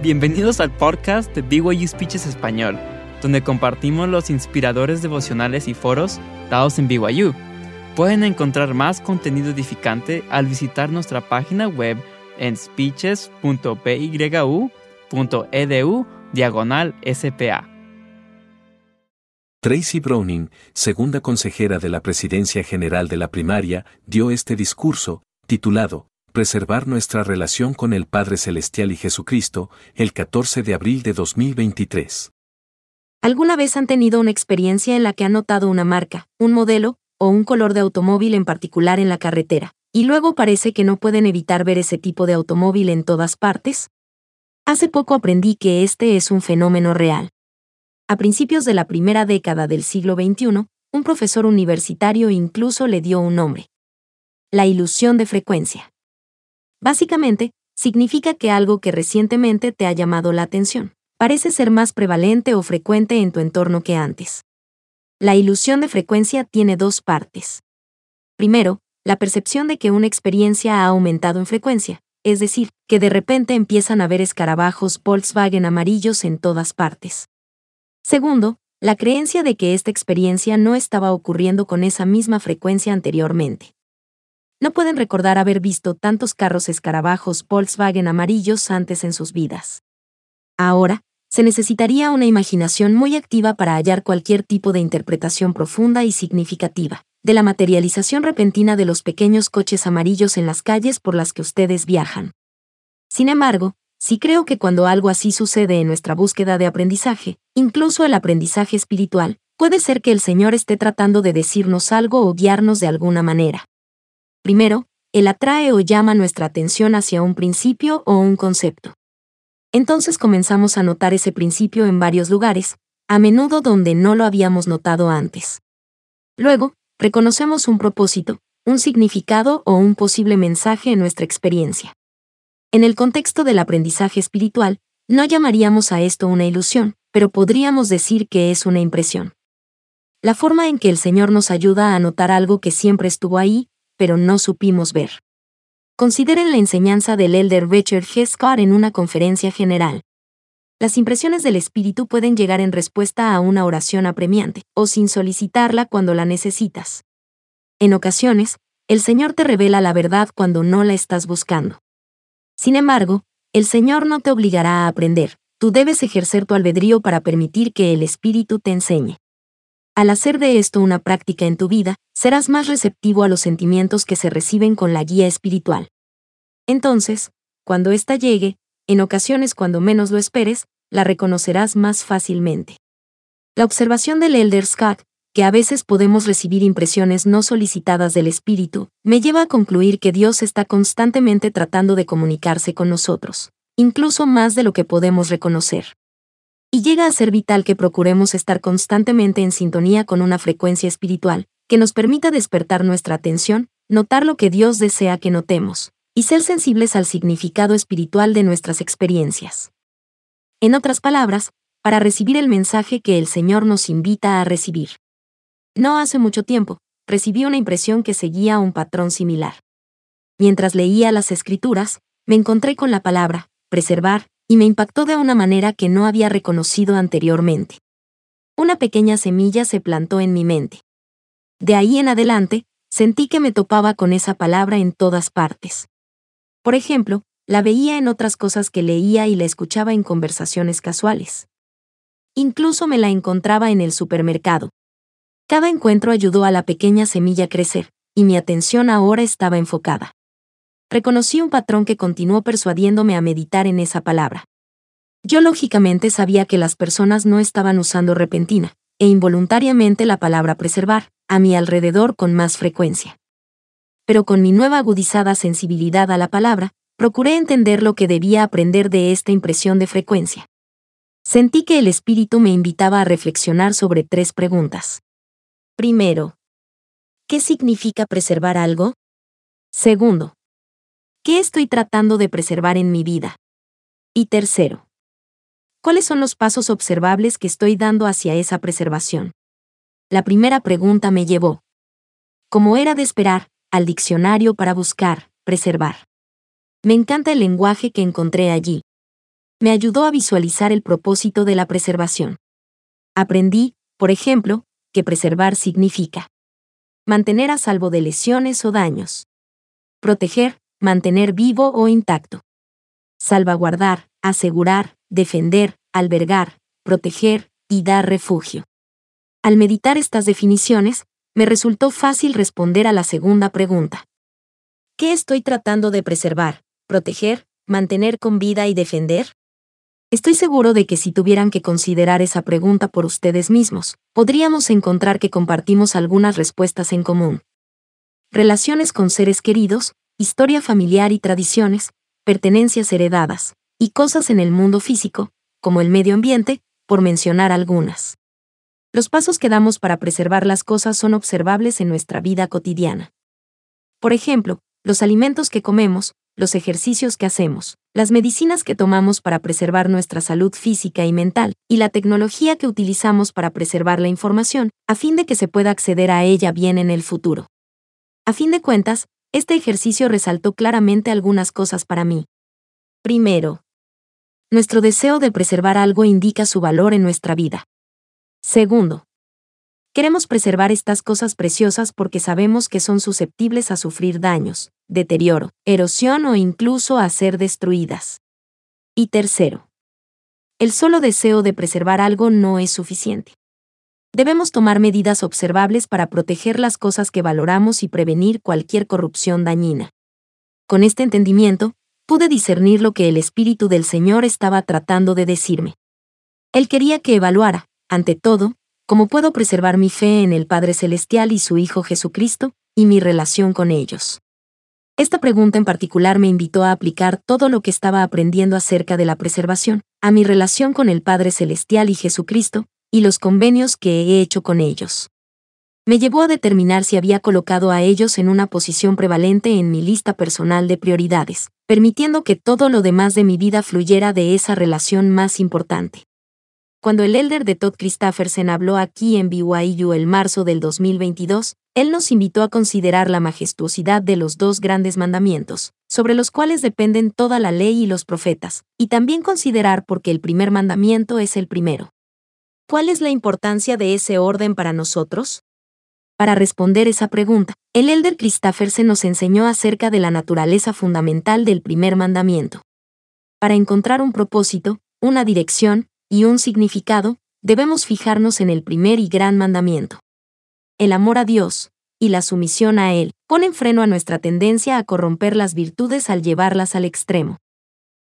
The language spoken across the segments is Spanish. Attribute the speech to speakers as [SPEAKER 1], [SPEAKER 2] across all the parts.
[SPEAKER 1] Bienvenidos al podcast de BYU Speeches Español, donde compartimos los inspiradores devocionales y foros dados en BYU. Pueden encontrar más contenido edificante al visitar nuestra página web en speeches.byu.edu diagonal SPA.
[SPEAKER 2] Tracy Browning, segunda consejera de la Presidencia General de la Primaria, dio este discurso, titulado Preservar nuestra relación con el Padre Celestial y Jesucristo, el 14 de abril de 2023.
[SPEAKER 3] ¿Alguna vez han tenido una experiencia en la que han notado una marca, un modelo, o un color de automóvil en particular en la carretera, y luego parece que no pueden evitar ver ese tipo de automóvil en todas partes? Hace poco aprendí que este es un fenómeno real. A principios de la primera década del siglo XXI, un profesor universitario incluso le dio un nombre. La ilusión de frecuencia. Básicamente, significa que algo que recientemente te ha llamado la atención parece ser más prevalente o frecuente en tu entorno que antes. La ilusión de frecuencia tiene dos partes. Primero, la percepción de que una experiencia ha aumentado en frecuencia, es decir, que de repente empiezan a ver escarabajos Volkswagen amarillos en todas partes. Segundo, la creencia de que esta experiencia no estaba ocurriendo con esa misma frecuencia anteriormente no pueden recordar haber visto tantos carros escarabajos Volkswagen amarillos antes en sus vidas. Ahora, se necesitaría una imaginación muy activa para hallar cualquier tipo de interpretación profunda y significativa de la materialización repentina de los pequeños coches amarillos en las calles por las que ustedes viajan. Sin embargo, sí creo que cuando algo así sucede en nuestra búsqueda de aprendizaje, incluso el aprendizaje espiritual, puede ser que el Señor esté tratando de decirnos algo o guiarnos de alguna manera. Primero, él atrae o llama nuestra atención hacia un principio o un concepto. Entonces comenzamos a notar ese principio en varios lugares, a menudo donde no lo habíamos notado antes. Luego, reconocemos un propósito, un significado o un posible mensaje en nuestra experiencia. En el contexto del aprendizaje espiritual, no llamaríamos a esto una ilusión, pero podríamos decir que es una impresión. La forma en que el Señor nos ayuda a notar algo que siempre estuvo ahí, pero no supimos ver. Consideren la enseñanza del elder Richard G. Scott en una conferencia general. Las impresiones del espíritu pueden llegar en respuesta a una oración apremiante, o sin solicitarla cuando la necesitas. En ocasiones, el Señor te revela la verdad cuando no la estás buscando. Sin embargo, el Señor no te obligará a aprender, tú debes ejercer tu albedrío para permitir que el Espíritu te enseñe. Al hacer de esto una práctica en tu vida, serás más receptivo a los sentimientos que se reciben con la guía espiritual. Entonces, cuando ésta llegue, en ocasiones cuando menos lo esperes, la reconocerás más fácilmente. La observación del Elder Scott, que a veces podemos recibir impresiones no solicitadas del Espíritu, me lleva a concluir que Dios está constantemente tratando de comunicarse con nosotros, incluso más de lo que podemos reconocer y llega a ser vital que procuremos estar constantemente en sintonía con una frecuencia espiritual, que nos permita despertar nuestra atención, notar lo que Dios desea que notemos, y ser sensibles al significado espiritual de nuestras experiencias. En otras palabras, para recibir el mensaje que el Señor nos invita a recibir. No hace mucho tiempo, recibí una impresión que seguía un patrón similar. Mientras leía las escrituras, me encontré con la palabra, preservar, y me impactó de una manera que no había reconocido anteriormente. Una pequeña semilla se plantó en mi mente. De ahí en adelante, sentí que me topaba con esa palabra en todas partes. Por ejemplo, la veía en otras cosas que leía y la escuchaba en conversaciones casuales. Incluso me la encontraba en el supermercado. Cada encuentro ayudó a la pequeña semilla a crecer, y mi atención ahora estaba enfocada reconocí un patrón que continuó persuadiéndome a meditar en esa palabra. Yo lógicamente sabía que las personas no estaban usando repentina e involuntariamente la palabra preservar a mi alrededor con más frecuencia. Pero con mi nueva agudizada sensibilidad a la palabra, procuré entender lo que debía aprender de esta impresión de frecuencia. Sentí que el espíritu me invitaba a reflexionar sobre tres preguntas. Primero, ¿qué significa preservar algo? Segundo, ¿Qué estoy tratando de preservar en mi vida? Y tercero, ¿cuáles son los pasos observables que estoy dando hacia esa preservación? La primera pregunta me llevó, como era de esperar, al diccionario para buscar, preservar. Me encanta el lenguaje que encontré allí. me ayudó a visualizar el propósito de la preservación. Aprendí, por ejemplo, que preservar significa mantener a salvo de lesiones o daños, proteger, mantener vivo o intacto, salvaguardar, asegurar, defender, albergar, proteger y dar refugio. Al meditar estas definiciones, me resultó fácil responder a la segunda pregunta. ¿Qué estoy tratando de preservar, proteger, mantener con vida y defender? Estoy seguro de que si tuvieran que considerar esa pregunta por ustedes mismos, podríamos encontrar que compartimos algunas respuestas en común. Relaciones con seres queridos, historia familiar y tradiciones, pertenencias heredadas, y cosas en el mundo físico, como el medio ambiente, por mencionar algunas. Los pasos que damos para preservar las cosas son observables en nuestra vida cotidiana. Por ejemplo, los alimentos que comemos, los ejercicios que hacemos, las medicinas que tomamos para preservar nuestra salud física y mental, y la tecnología que utilizamos para preservar la información, a fin de que se pueda acceder a ella bien en el futuro. A fin de cuentas, este ejercicio resaltó claramente algunas cosas para mí. Primero, nuestro deseo de preservar algo indica su valor en nuestra vida. Segundo, Queremos preservar estas cosas preciosas porque sabemos que son susceptibles a sufrir daños, deterioro, erosión o incluso a ser destruidas. Y tercero, el solo deseo de preservar algo no es suficiente. Debemos tomar medidas observables para proteger las cosas que valoramos y prevenir cualquier corrupción dañina. Con este entendimiento, pude discernir lo que el Espíritu del Señor estaba tratando de decirme. Él quería que evaluara, ante todo, cómo puedo preservar mi fe en el Padre Celestial y su Hijo Jesucristo, y mi relación con ellos. Esta pregunta en particular me invitó a aplicar todo lo que estaba aprendiendo acerca de la preservación, a mi relación con el Padre Celestial y Jesucristo, y los convenios que he hecho con ellos. Me llevó a determinar si había colocado a ellos en una posición prevalente en mi lista personal de prioridades, permitiendo que todo lo demás de mi vida fluyera de esa relación más importante. Cuando el elder de Todd Christoffersen habló aquí en BYU el marzo del 2022, él nos invitó a considerar la majestuosidad de los dos grandes mandamientos, sobre los cuales dependen toda la ley y los profetas, y también considerar por qué el primer mandamiento es el primero. ¿Cuál es la importancia de ese orden para nosotros? Para responder esa pregunta, el elder Christoffersen nos enseñó acerca de la naturaleza fundamental del primer mandamiento. Para encontrar un propósito, una dirección, y un significado, debemos fijarnos en el primer y gran mandamiento. El amor a Dios, y la sumisión a Él, ponen freno a nuestra tendencia a corromper las virtudes al llevarlas al extremo.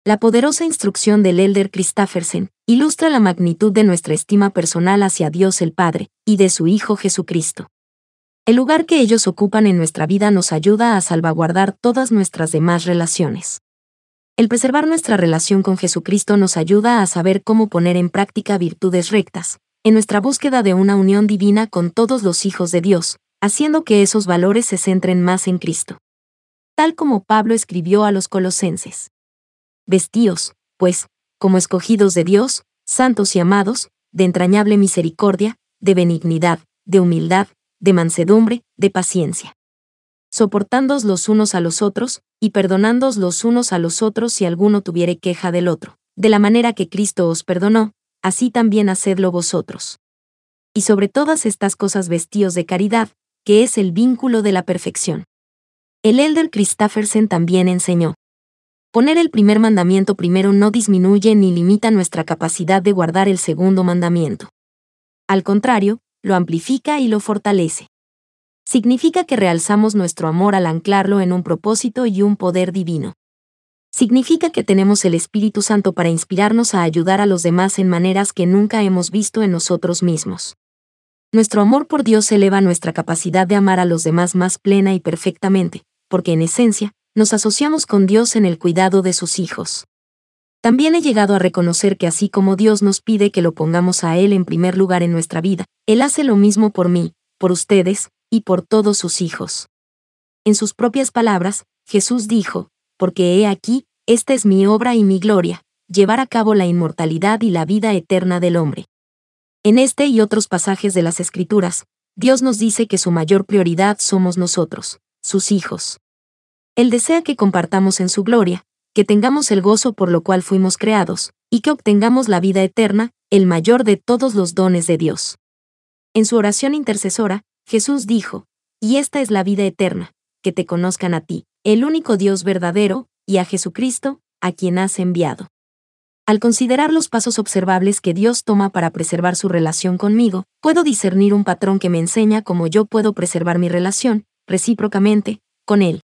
[SPEAKER 3] La poderosa instrucción del elder Christoffersen ilustra la magnitud de nuestra estima personal hacia Dios el Padre y de su Hijo Jesucristo. El lugar que ellos ocupan en nuestra vida nos ayuda a salvaguardar todas nuestras demás relaciones. El preservar nuestra relación con Jesucristo nos ayuda a saber cómo poner en práctica virtudes rectas, en nuestra búsqueda de una unión divina con todos los hijos de Dios, haciendo que esos valores se centren más en Cristo. Tal como Pablo escribió a los colosenses. Vestíos, pues, como escogidos de Dios, santos y amados, de entrañable misericordia, de benignidad, de humildad, de mansedumbre, de paciencia soportándoos los unos a los otros, y perdonándoos los unos a los otros si alguno tuviere queja del otro. De la manera que Cristo os perdonó, así también hacedlo vosotros. Y sobre todas estas cosas vestíos de caridad, que es el vínculo de la perfección. El elder Christoffersen también enseñó. Poner el primer mandamiento primero no disminuye ni limita nuestra capacidad de guardar el segundo mandamiento. Al contrario, lo amplifica y lo fortalece significa que realzamos nuestro amor al anclarlo en un propósito y un poder divino. Significa que tenemos el Espíritu Santo para inspirarnos a ayudar a los demás en maneras que nunca hemos visto en nosotros mismos. Nuestro amor por Dios eleva nuestra capacidad de amar a los demás más plena y perfectamente, porque en esencia, nos asociamos con Dios en el cuidado de sus hijos. También he llegado a reconocer que así como Dios nos pide que lo pongamos a Él en primer lugar en nuestra vida, Él hace lo mismo por mí, por ustedes, y por todos sus hijos. En sus propias palabras, Jesús dijo, porque he aquí, esta es mi obra y mi gloria, llevar a cabo la inmortalidad y la vida eterna del hombre. En este y otros pasajes de las Escrituras, Dios nos dice que su mayor prioridad somos nosotros, sus hijos. Él desea que compartamos en su gloria, que tengamos el gozo por lo cual fuimos creados, y que obtengamos la vida eterna, el mayor de todos los dones de Dios. En su oración intercesora, Jesús dijo, Y esta es la vida eterna, que te conozcan a ti, el único Dios verdadero, y a Jesucristo, a quien has enviado. Al considerar los pasos observables que Dios toma para preservar su relación conmigo, puedo discernir un patrón que me enseña cómo yo puedo preservar mi relación, recíprocamente, con Él.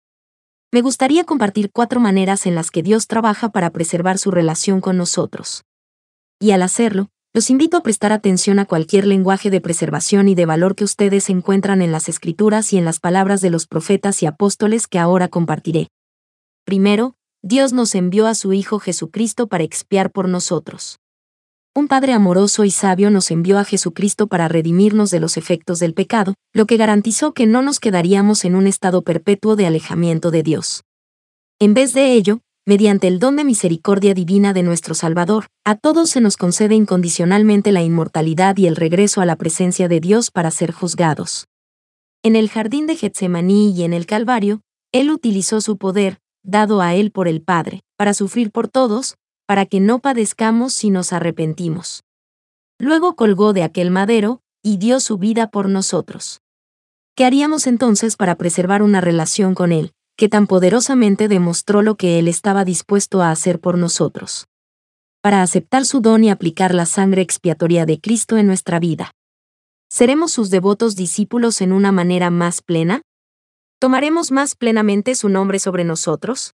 [SPEAKER 3] Me gustaría compartir cuatro maneras en las que Dios trabaja para preservar su relación con nosotros. Y al hacerlo, los invito a prestar atención a cualquier lenguaje de preservación y de valor que ustedes encuentran en las escrituras y en las palabras de los profetas y apóstoles que ahora compartiré. Primero, Dios nos envió a su Hijo Jesucristo para expiar por nosotros. Un Padre amoroso y sabio nos envió a Jesucristo para redimirnos de los efectos del pecado, lo que garantizó que no nos quedaríamos en un estado perpetuo de alejamiento de Dios. En vez de ello, mediante el don de misericordia divina de nuestro Salvador, a todos se nos concede incondicionalmente la inmortalidad y el regreso a la presencia de Dios para ser juzgados. En el jardín de Getsemaní y en el Calvario, Él utilizó su poder, dado a Él por el Padre, para sufrir por todos, para que no padezcamos si nos arrepentimos. Luego colgó de aquel madero, y dio su vida por nosotros. ¿Qué haríamos entonces para preservar una relación con Él, que tan poderosamente demostró lo que Él estaba dispuesto a hacer por nosotros? Para aceptar su don y aplicar la sangre expiatoria de Cristo en nuestra vida. ¿Seremos sus devotos discípulos en una manera más plena? ¿Tomaremos más plenamente su nombre sobre nosotros?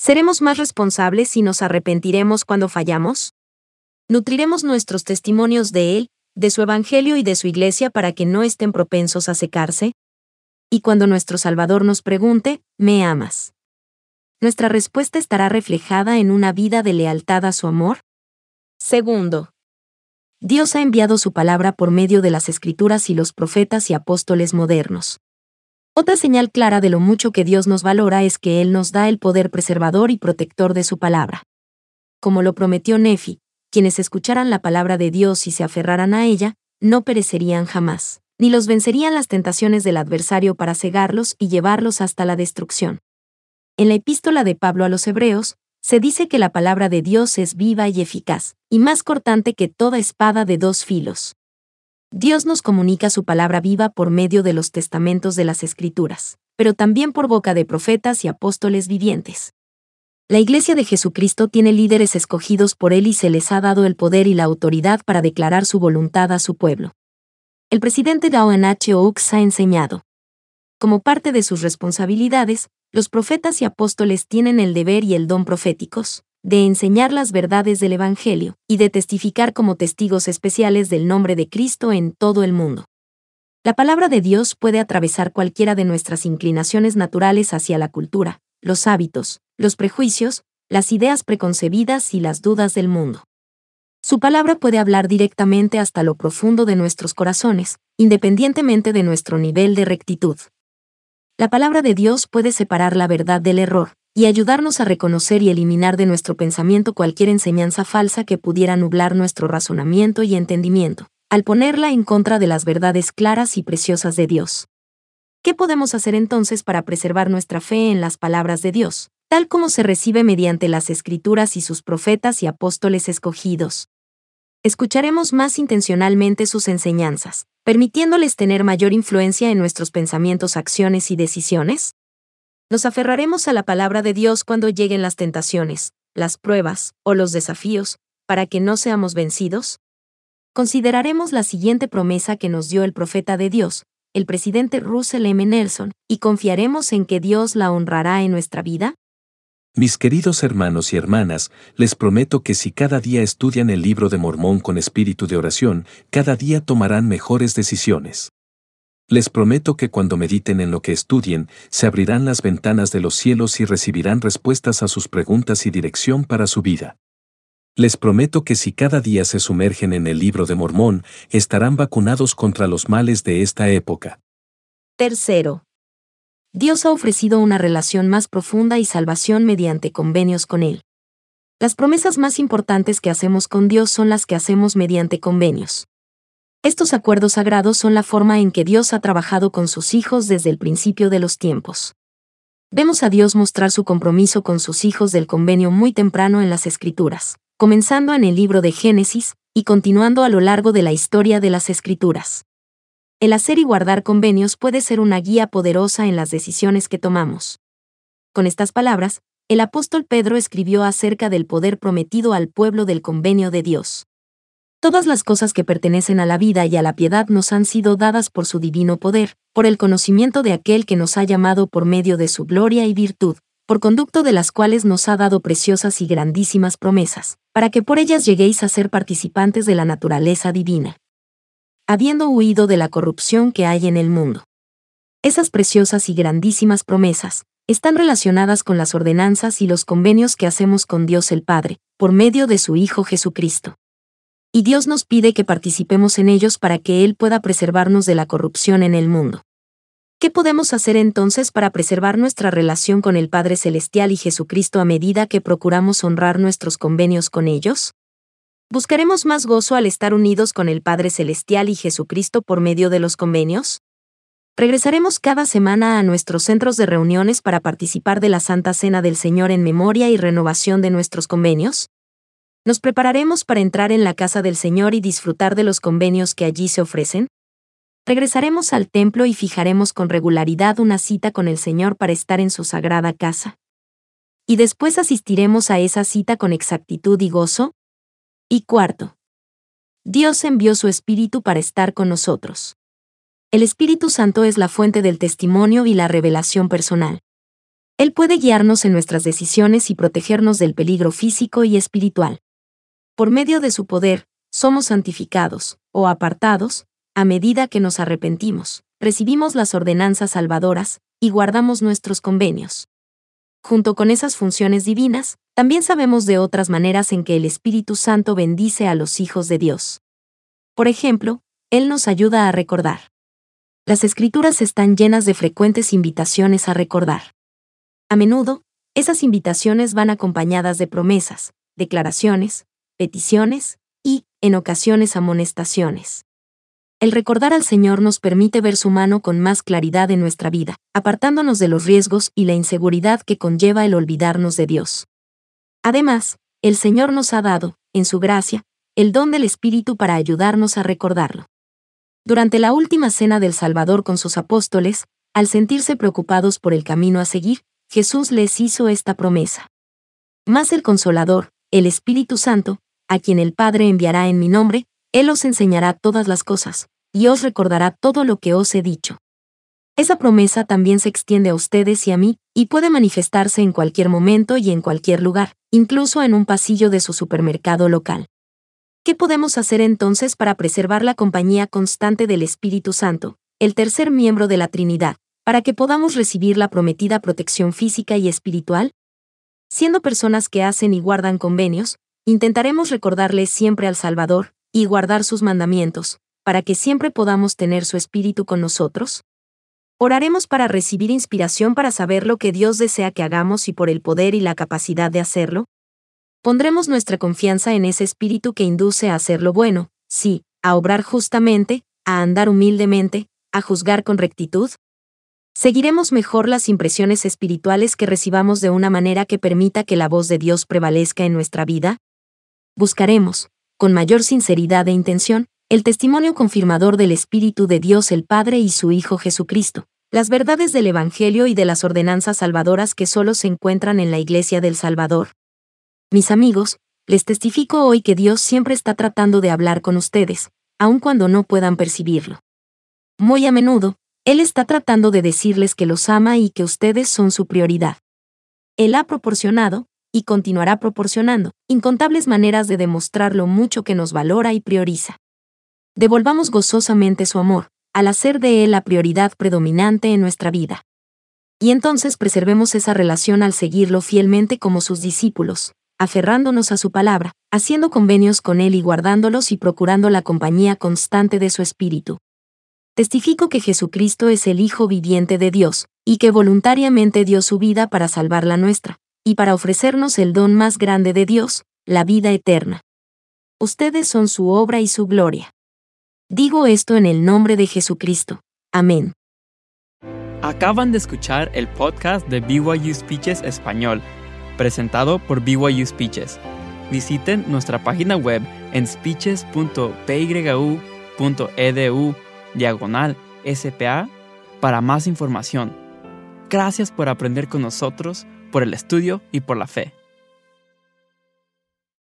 [SPEAKER 3] ¿Seremos más responsables si nos arrepentiremos cuando fallamos? ¿Nutriremos nuestros testimonios de Él, de su Evangelio y de su Iglesia para que no estén propensos a secarse? Y cuando nuestro Salvador nos pregunte, ¿me amas? ¿Nuestra respuesta estará reflejada en una vida de lealtad a su amor? Segundo, Dios ha enviado su palabra por medio de las escrituras y los profetas y apóstoles modernos. Otra señal clara de lo mucho que Dios nos valora es que Él nos da el poder preservador y protector de su palabra. Como lo prometió Nefi, quienes escucharan la palabra de Dios y se aferraran a ella, no perecerían jamás, ni los vencerían las tentaciones del adversario para cegarlos y llevarlos hasta la destrucción. En la epístola de Pablo a los Hebreos, se dice que la palabra de Dios es viva y eficaz, y más cortante que toda espada de dos filos, Dios nos comunica su palabra viva por medio de los testamentos de las Escrituras, pero también por boca de profetas y apóstoles vivientes. La Iglesia de Jesucristo tiene líderes escogidos por Él y se les ha dado el poder y la autoridad para declarar su voluntad a su pueblo. El presidente Dowen H. Oaks ha enseñado. Como parte de sus responsabilidades, los profetas y apóstoles tienen el deber y el don proféticos, de enseñar las verdades del Evangelio y de testificar como testigos especiales del nombre de Cristo en todo el mundo. La palabra de Dios puede atravesar cualquiera de nuestras inclinaciones naturales hacia la cultura, los hábitos, los prejuicios, las ideas preconcebidas y las dudas del mundo. Su palabra puede hablar directamente hasta lo profundo de nuestros corazones, independientemente de nuestro nivel de rectitud. La palabra de Dios puede separar la verdad del error, y ayudarnos a reconocer y eliminar de nuestro pensamiento cualquier enseñanza falsa que pudiera nublar nuestro razonamiento y entendimiento, al ponerla en contra de las verdades claras y preciosas de Dios. ¿Qué podemos hacer entonces para preservar nuestra fe en las palabras de Dios, tal como se recibe mediante las escrituras y sus profetas y apóstoles escogidos? Escucharemos más intencionalmente sus enseñanzas, permitiéndoles tener mayor influencia en nuestros pensamientos, acciones y decisiones? Nos aferraremos a la palabra de Dios cuando lleguen las tentaciones, las pruebas o los desafíos, para que no seamos vencidos. Consideraremos la siguiente promesa que nos dio el profeta de Dios, el presidente Russell M. Nelson, y confiaremos en que Dios la honrará en nuestra vida.
[SPEAKER 2] Mis queridos hermanos y hermanas, les prometo que si cada día estudian el libro de Mormón con espíritu de oración, cada día tomarán mejores decisiones. Les prometo que cuando mediten en lo que estudien, se abrirán las ventanas de los cielos y recibirán respuestas a sus preguntas y dirección para su vida. Les prometo que si cada día se sumergen en el libro de Mormón, estarán vacunados contra los males de esta época.
[SPEAKER 3] Tercero. Dios ha ofrecido una relación más profunda y salvación mediante convenios con Él. Las promesas más importantes que hacemos con Dios son las que hacemos mediante convenios. Estos acuerdos sagrados son la forma en que Dios ha trabajado con sus hijos desde el principio de los tiempos. Vemos a Dios mostrar su compromiso con sus hijos del convenio muy temprano en las Escrituras, comenzando en el libro de Génesis y continuando a lo largo de la historia de las Escrituras. El hacer y guardar convenios puede ser una guía poderosa en las decisiones que tomamos. Con estas palabras, el apóstol Pedro escribió acerca del poder prometido al pueblo del convenio de Dios. Todas las cosas que pertenecen a la vida y a la piedad nos han sido dadas por su divino poder, por el conocimiento de aquel que nos ha llamado por medio de su gloria y virtud, por conducto de las cuales nos ha dado preciosas y grandísimas promesas, para que por ellas lleguéis a ser participantes de la naturaleza divina. Habiendo huido de la corrupción que hay en el mundo. Esas preciosas y grandísimas promesas, están relacionadas con las ordenanzas y los convenios que hacemos con Dios el Padre, por medio de su Hijo Jesucristo. Y Dios nos pide que participemos en ellos para que Él pueda preservarnos de la corrupción en el mundo. ¿Qué podemos hacer entonces para preservar nuestra relación con el Padre Celestial y Jesucristo a medida que procuramos honrar nuestros convenios con ellos? ¿Buscaremos más gozo al estar unidos con el Padre Celestial y Jesucristo por medio de los convenios? Regresaremos cada semana a nuestros centros de reuniones para participar de la Santa Cena del Señor en memoria y renovación de nuestros convenios. Nos prepararemos para entrar en la casa del Señor y disfrutar de los convenios que allí se ofrecen. Regresaremos al templo y fijaremos con regularidad una cita con el Señor para estar en su sagrada casa. Y después asistiremos a esa cita con exactitud y gozo. Y cuarto, Dios envió su Espíritu para estar con nosotros. El Espíritu Santo es la fuente del testimonio y la revelación personal. Él puede guiarnos en nuestras decisiones y protegernos del peligro físico y espiritual. Por medio de su poder, somos santificados, o apartados, a medida que nos arrepentimos, recibimos las ordenanzas salvadoras, y guardamos nuestros convenios. Junto con esas funciones divinas, también sabemos de otras maneras en que el Espíritu Santo bendice a los hijos de Dios. Por ejemplo, Él nos ayuda a recordar. Las escrituras están llenas de frecuentes invitaciones a recordar. A menudo, esas invitaciones van acompañadas de promesas, declaraciones, peticiones y, en ocasiones, amonestaciones. El recordar al Señor nos permite ver su mano con más claridad en nuestra vida, apartándonos de los riesgos y la inseguridad que conlleva el olvidarnos de Dios. Además, el Señor nos ha dado, en su gracia, el don del Espíritu para ayudarnos a recordarlo. Durante la última cena del Salvador con sus apóstoles, al sentirse preocupados por el camino a seguir, Jesús les hizo esta promesa. Más el Consolador, el Espíritu Santo, a quien el Padre enviará en mi nombre, Él os enseñará todas las cosas, y os recordará todo lo que os he dicho. Esa promesa también se extiende a ustedes y a mí, y puede manifestarse en cualquier momento y en cualquier lugar, incluso en un pasillo de su supermercado local. ¿Qué podemos hacer entonces para preservar la compañía constante del Espíritu Santo, el tercer miembro de la Trinidad, para que podamos recibir la prometida protección física y espiritual? Siendo personas que hacen y guardan convenios, intentaremos recordarles siempre al Salvador, y guardar sus mandamientos, para que siempre podamos tener su Espíritu con nosotros. Oraremos para recibir inspiración para saber lo que Dios desea que hagamos y por el poder y la capacidad de hacerlo, Pondremos nuestra confianza en ese espíritu que induce a hacer lo bueno, sí, a obrar justamente, a andar humildemente, a juzgar con rectitud. Seguiremos mejor las impresiones espirituales que recibamos de una manera que permita que la voz de Dios prevalezca en nuestra vida. Buscaremos, con mayor sinceridad e intención, el testimonio confirmador del Espíritu de Dios el Padre y su Hijo Jesucristo, las verdades del Evangelio y de las ordenanzas salvadoras que solo se encuentran en la Iglesia del Salvador. Mis amigos, les testifico hoy que Dios siempre está tratando de hablar con ustedes, aun cuando no puedan percibirlo. Muy a menudo, Él está tratando de decirles que los ama y que ustedes son su prioridad. Él ha proporcionado, y continuará proporcionando, incontables maneras de demostrar lo mucho que nos valora y prioriza. Devolvamos gozosamente su amor, al hacer de Él la prioridad predominante en nuestra vida. Y entonces preservemos esa relación al seguirlo fielmente como sus discípulos, aferrándonos a su palabra, haciendo convenios con Él y guardándolos y procurando la compañía constante de su Espíritu. Testifico que Jesucristo es el Hijo viviente de Dios, y que voluntariamente dio su vida para salvar la nuestra, y para ofrecernos el don más grande de Dios, la vida eterna. Ustedes son su obra y su gloria. Digo esto en el nombre de Jesucristo. Amén.
[SPEAKER 1] Acaban de escuchar el podcast de BYU Speeches Español presentado por BYU Speeches. visiten nuestra página web en speeches.pyu.edu diagonal SPA para más información. Gracias por aprender con nosotros, por el estudio y por la fe.